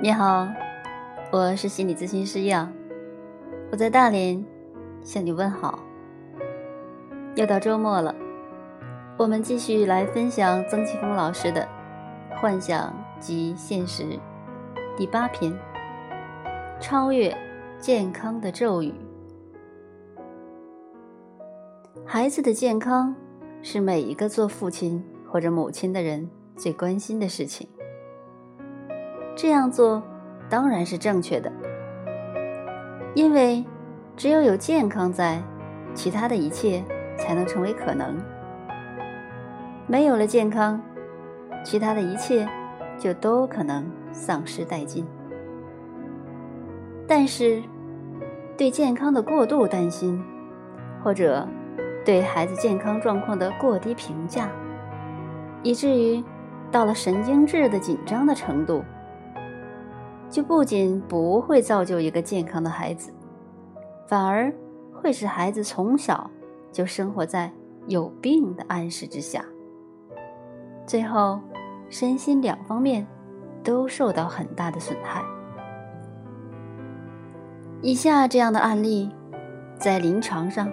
你好，我是心理咨询师杨，我在大连向你问好。又到周末了，我们继续来分享曾奇峰老师的《幻想及现实》第八篇：超越健康的咒语。孩子的健康是每一个做父亲或者母亲的人最关心的事情。这样做当然是正确的，因为只有有健康在，其他的一切才能成为可能。没有了健康，其他的一切就都可能丧失殆尽。但是，对健康的过度担心，或者对孩子健康状况的过低评价，以至于到了神经质的紧张的程度。就不仅不会造就一个健康的孩子，反而会使孩子从小就生活在有病的暗示之下，最后身心两方面都受到很大的损害。以下这样的案例，在临床上，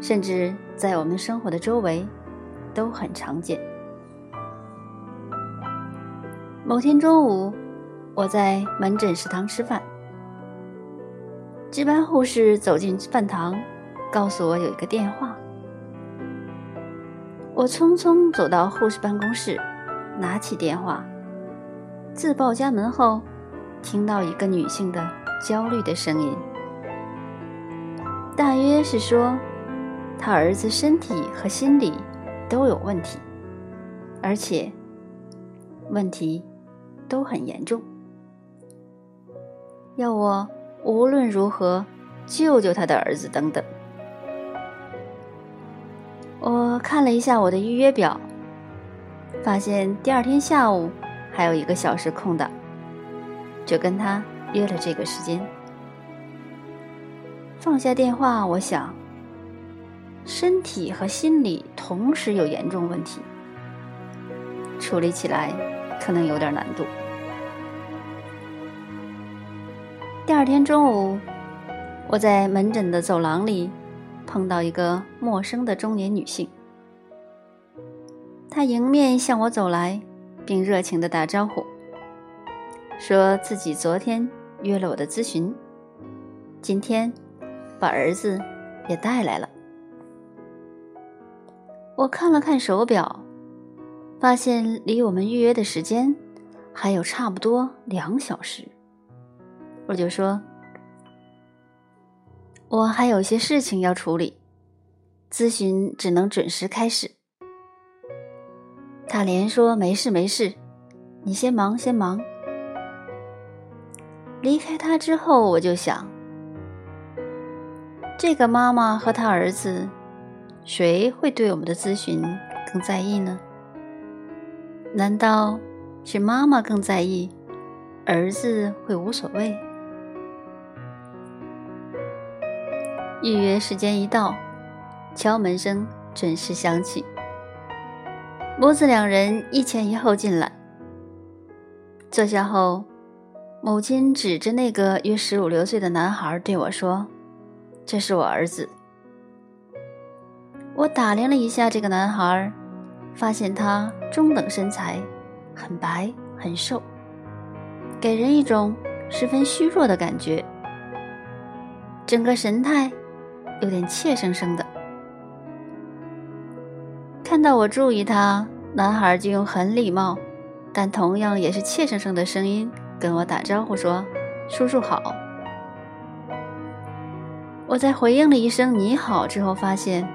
甚至在我们生活的周围，都很常见。某天中午。我在门诊食堂吃饭，值班护士走进饭堂，告诉我有一个电话。我匆匆走到护士办公室，拿起电话，自报家门后，听到一个女性的焦虑的声音，大约是说，她儿子身体和心理都有问题，而且问题都很严重。要我无论如何救救他的儿子等等。我看了一下我的预约表，发现第二天下午还有一个小时空档，就跟他约了这个时间。放下电话，我想，身体和心理同时有严重问题，处理起来可能有点难度。第二天中午，我在门诊的走廊里碰到一个陌生的中年女性。她迎面向我走来，并热情地打招呼，说自己昨天约了我的咨询，今天把儿子也带来了。我看了看手表，发现离我们预约的时间还有差不多两小时。我就说，我还有些事情要处理，咨询只能准时开始。他连说没事没事，你先忙先忙。离开他之后，我就想，这个妈妈和他儿子，谁会对我们的咨询更在意呢？难道是妈妈更在意，儿子会无所谓？预约时间一到，敲门声准时响起。母子两人一前一后进来。坐下后，母亲指着那个约十五六岁的男孩对我说：“这是我儿子。”我打量了一下这个男孩，发现他中等身材，很白很瘦，给人一种十分虚弱的感觉，整个神态。有点怯生生的，看到我注意他，男孩就用很礼貌，但同样也是怯生生的声音跟我打招呼说：“叔叔好。”我在回应了一声“你好”之后，发现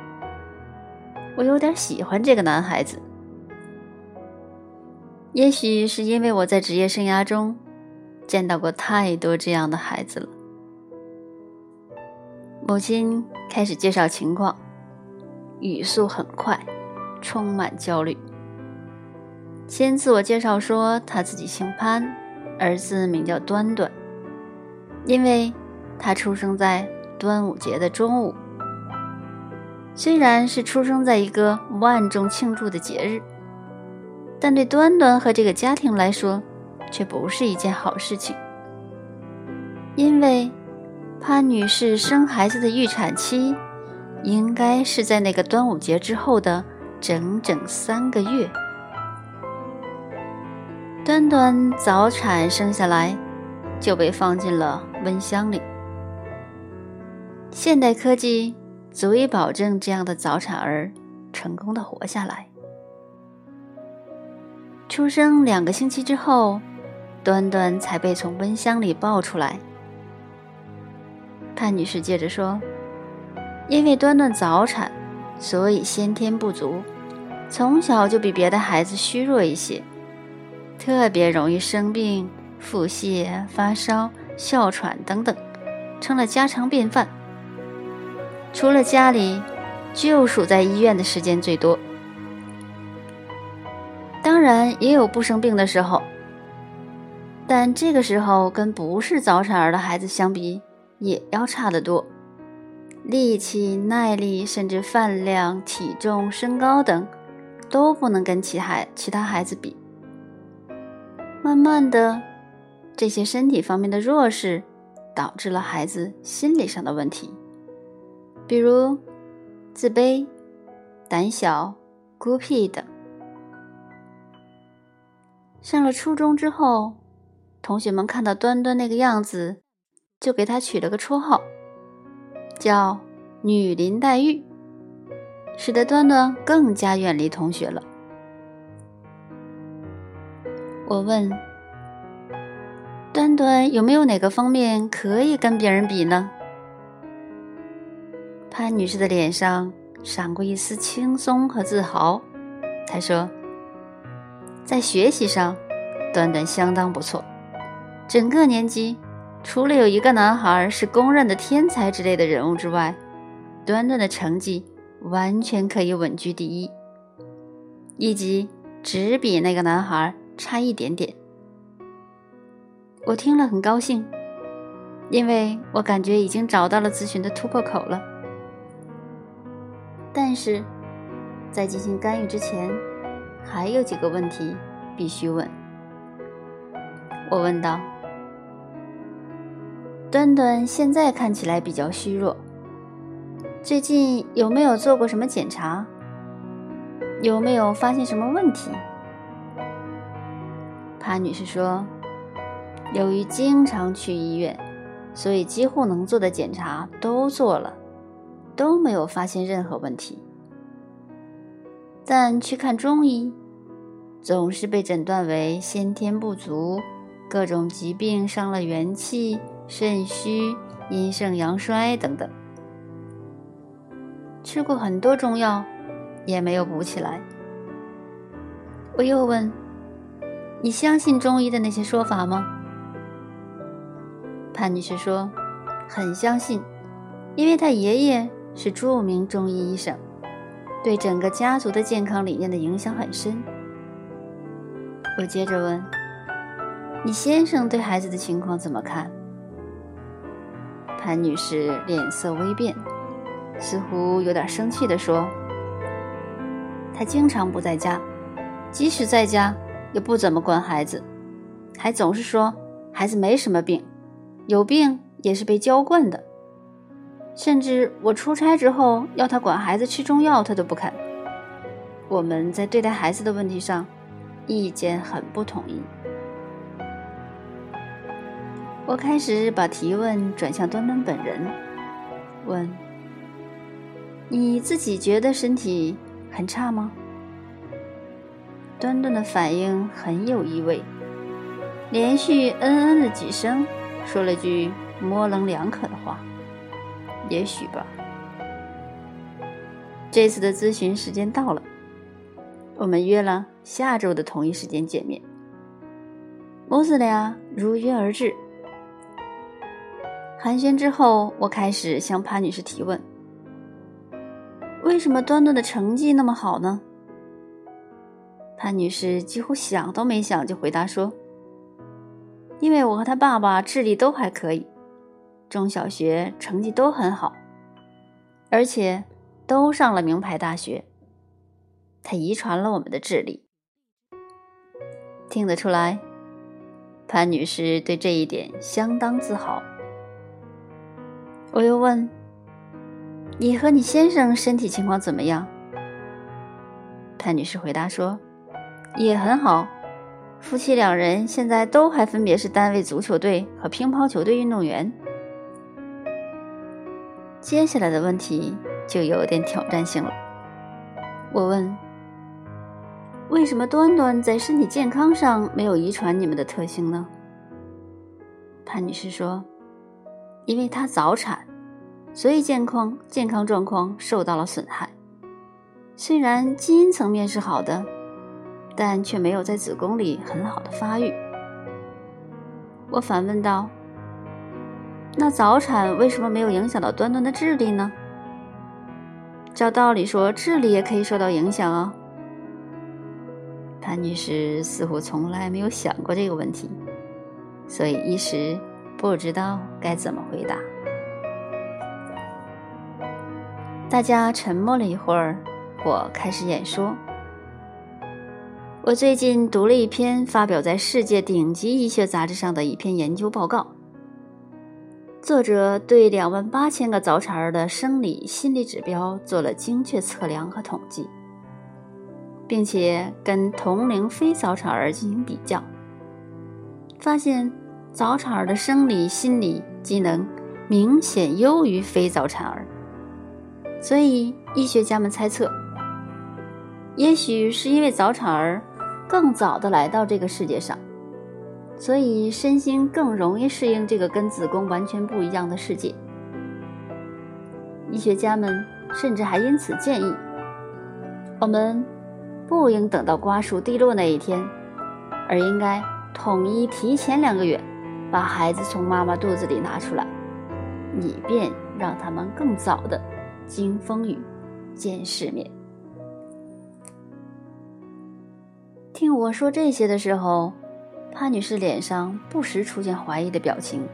我有点喜欢这个男孩子。也许是因为我在职业生涯中见到过太多这样的孩子了。母亲开始介绍情况，语速很快，充满焦虑。先自我介绍说，他自己姓潘，儿子名叫端端，因为他出生在端午节的中午。虽然是出生在一个万众庆祝的节日，但对端端和这个家庭来说，却不是一件好事情，因为潘女士生孩子的预产期应该是在那个端午节之后的整整三个月。端端早产生下来，就被放进了温箱里。现代科技足以保证这样的早产儿成功的活下来。出生两个星期之后，端端才被从温箱里抱出来。潘女士接着说：“因为端端早产，所以先天不足，从小就比别的孩子虚弱一些。”特别容易生病，腹泻、发烧、哮喘等等，成了家常便饭。除了家里，就属在医院的时间最多。当然也有不生病的时候，但这个时候跟不是早产儿的孩子相比，也要差得多。力气、耐力，甚至饭量、体重、身高等，都不能跟其孩其他孩子比。慢慢的，这些身体方面的弱势，导致了孩子心理上的问题，比如自卑、胆小、孤僻等。上了初中之后，同学们看到端端那个样子，就给他取了个绰号，叫“女林黛玉”，使得端端更加远离同学了。我问端端有没有哪个方面可以跟别人比呢？潘女士的脸上闪过一丝轻松和自豪，她说：“在学习上，端端相当不错。整个年级除了有一个男孩是公认的天才之类的人物之外，端端的成绩完全可以稳居第一，以及只比那个男孩。”差一点点，我听了很高兴，因为我感觉已经找到了咨询的突破口了。但是，在进行干预之前，还有几个问题必须问。我问道：“端端现在看起来比较虚弱，最近有没有做过什么检查？有没有发现什么问题？”潘女士说：“由于经常去医院，所以几乎能做的检查都做了，都没有发现任何问题。但去看中医，总是被诊断为先天不足，各种疾病伤了元气，肾虚、阴盛阳衰等等。吃过很多中药，也没有补起来。”我又问。你相信中医的那些说法吗？潘女士说：“很相信，因为她爷爷是著名中医医生，对整个家族的健康理念的影响很深。”我接着问：“你先生对孩子的情况怎么看？”韩女士脸色微变，似乎有点生气地说：“他经常不在家，即使在家。”也不怎么管孩子，还总是说孩子没什么病，有病也是被娇惯的。甚至我出差之后要他管孩子吃中药，他都不肯。我们在对待孩子的问题上意见很不统一。我开始把提问转向端端本人，问：“你自己觉得身体很差吗？”端端的反应很有意味，连续嗯嗯了几声，说了句模棱两可的话：“也许吧。”这次的咨询时间到了，我们约了下周的同一时间见面。母子俩如约而至。寒暄之后，我开始向潘女士提问：“为什么端端的成绩那么好呢？”潘女士几乎想都没想就回答说：“因为我和他爸爸智力都还可以，中小学成绩都很好，而且都上了名牌大学。他遗传了我们的智力。听得出来，潘女士对这一点相当自豪。我又问：“你和你先生身体情况怎么样？”潘女士回答说：“也很好，夫妻两人现在都还分别是单位足球队和乒乓球队运动员。”接下来的问题就有点挑战性了。我问：“为什么端端在身体健康上没有遗传你们的特性呢？”潘女士说：“因为她早产，所以健康健康状况受到了损害。”虽然基因层面是好的，但却没有在子宫里很好的发育。我反问道：“那早产为什么没有影响到端端的智力呢？”照道理说，智力也可以受到影响啊。潘女士似乎从来没有想过这个问题，所以一时不知道该怎么回答。大家沉默了一会儿。我开始演说。我最近读了一篇发表在世界顶级医学杂志上的一篇研究报告。作者对两万八千个早产儿的生理、心理指标做了精确测量和统计，并且跟同龄非早产儿进行比较，发现早产儿的生理、心理机能明显优于非早产儿。所以，医学家们猜测。也许是因为早产儿更早的来到这个世界上，所以身心更容易适应这个跟子宫完全不一样的世界。医学家们甚至还因此建议，我们不应等到瓜熟蒂落那一天，而应该统一提前两个月把孩子从妈妈肚子里拿出来，以便让他们更早的经风雨、见世面。听我说这些的时候，潘女士脸上不时出现怀疑的表情，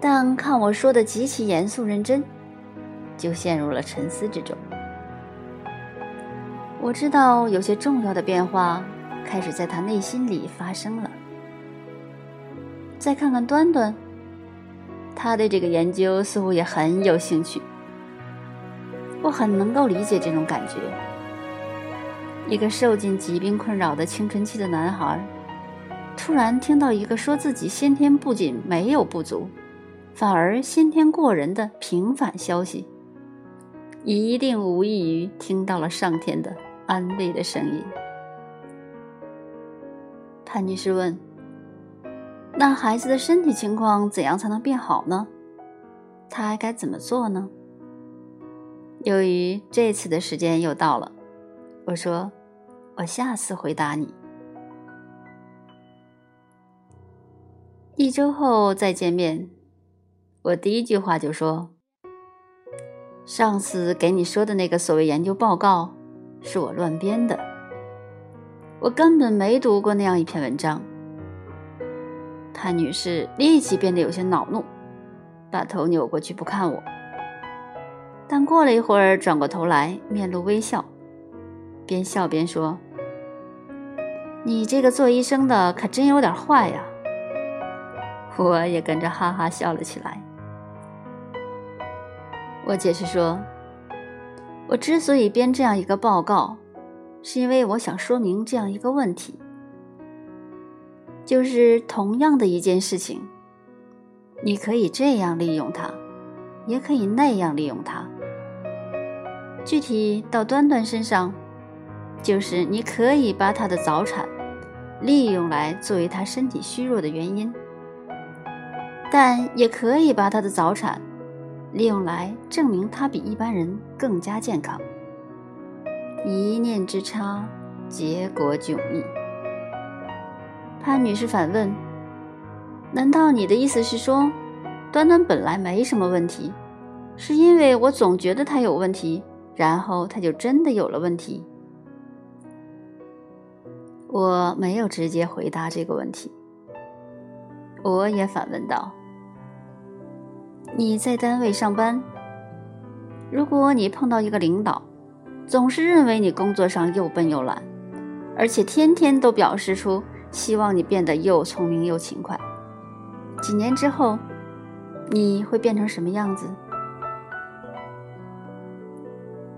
但看我说的极其严肃认真，就陷入了沉思之中。我知道有些重要的变化开始在她内心里发生了。再看看端端，他对这个研究似乎也很有兴趣，我很能够理解这种感觉。一个受尽疾病困扰的青春期的男孩，突然听到一个说自己先天不仅没有不足，反而先天过人的平反消息，一定无异于听到了上天的安慰的声音。潘女士问：“那孩子的身体情况怎样才能变好呢？他还该怎么做呢？”由于这次的时间又到了。我说：“我下次回答你。一周后再见面。”我第一句话就说：“上次给你说的那个所谓研究报告，是我乱编的。我根本没读过那样一篇文章。”潘女士立即变得有些恼怒，把头扭过去不看我，但过了一会儿，转过头来，面露微笑。边笑边说：“你这个做医生的可真有点坏呀！”我也跟着哈哈笑了起来。我解释说：“我之所以编这样一个报告，是因为我想说明这样一个问题，就是同样的一件事情，你可以这样利用它，也可以那样利用它。具体到端端身上。”就是你可以把他的早产利用来作为他身体虚弱的原因，但也可以把他的早产利用来证明他比一般人更加健康。一念之差，结果迥异。潘女士反问：“难道你的意思是说，端端本来没什么问题，是因为我总觉得他有问题，然后他就真的有了问题？”我没有直接回答这个问题，我也反问道：“你在单位上班，如果你碰到一个领导，总是认为你工作上又笨又懒，而且天天都表示出希望你变得又聪明又勤快。几年之后，你会变成什么样子？”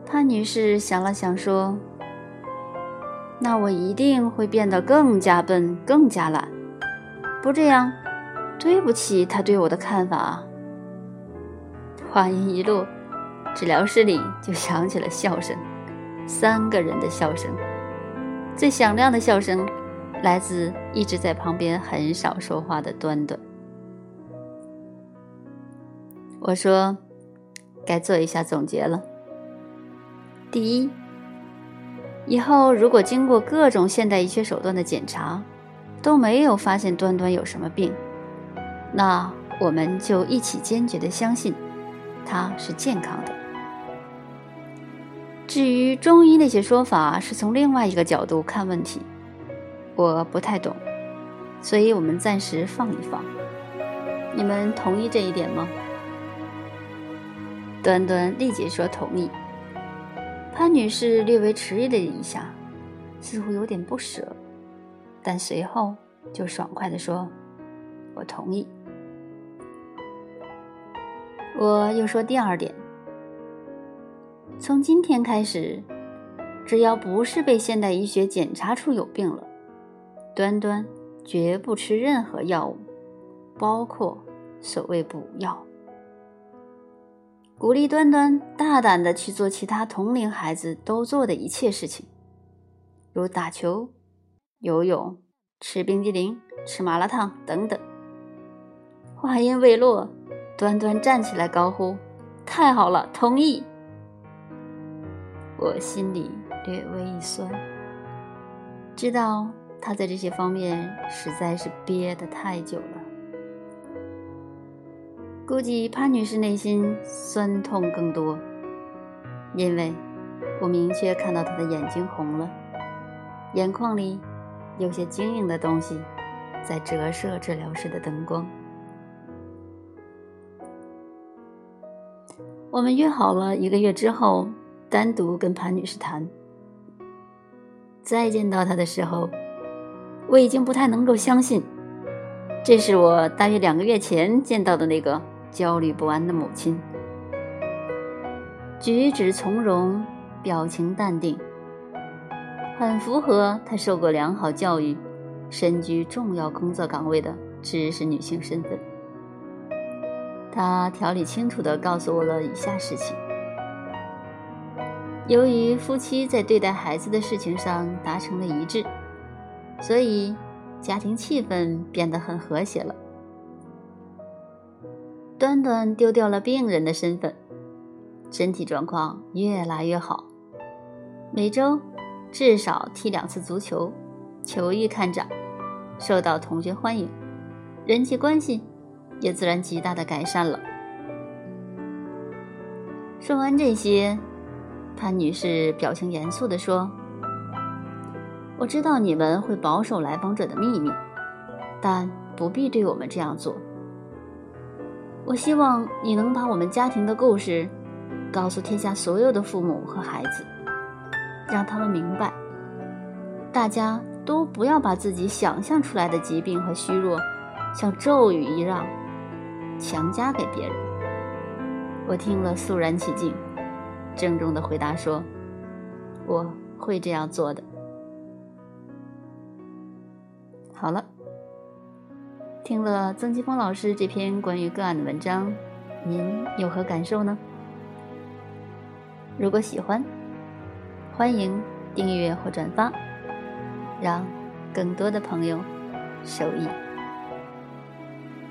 潘女士想了想说：“那我一定会变得更加笨，更加懒。不这样，对不起他对我的看法。”话音一落，治疗室里就响起了笑声，三个人的笑声。最响亮的笑声来自一直在旁边很少说话的端端。我说：“该做一下总结了。”第一，以后如果经过各种现代医学手段的检查，都没有发现端端有什么病，那我们就一起坚决的相信，他是健康的。至于中医那些说法是从另外一个角度看问题，我不太懂，所以我们暂时放一放。你们同意这一点吗？端端立即说同意。潘女士略微迟疑了一下，似乎有点不舍，但随后就爽快地说：“我同意。”我又说第二点：从今天开始，只要不是被现代医学检查出有病了，端端绝不吃任何药物，包括所谓补药。鼓励端端大胆的去做其他同龄孩子都做的一切事情，如打球、游泳、吃冰激凌、吃麻辣烫等等。话音未落，端端站起来高呼：“太好了，同意！”我心里略微一酸，知道他在这些方面实在是憋得太久了。估计潘女士内心酸痛更多，因为我明确看到她的眼睛红了，眼眶里有些晶莹的东西在折射治疗室的灯光。我们约好了一个月之后单独跟潘女士谈。再见到她的时候，我已经不太能够相信，这是我大约两个月前见到的那个。焦虑不安的母亲，举止从容，表情淡定，很符合她受过良好教育、身居重要工作岗位的知识女性身份。她条理清楚地告诉我了以下事情：由于夫妻在对待孩子的事情上达成了一致，所以家庭气氛变得很和谐了。端端丢掉了病人的身份，身体状况越来越好，每周至少踢两次足球，球艺看涨，受到同学欢迎，人际关系也自然极大的改善了。说完这些，潘女士表情严肃地说：“我知道你们会保守来访者的秘密，但不必对我们这样做。”我希望你能把我们家庭的故事告诉天下所有的父母和孩子，让他们明白，大家都不要把自己想象出来的疾病和虚弱，像咒语一样强加给别人。我听了肃然起敬，郑重的回答说：“我会这样做的。”好了。听了曾奇峰老师这篇关于个案的文章，您有何感受呢？如果喜欢，欢迎订阅或转发，让更多的朋友受益。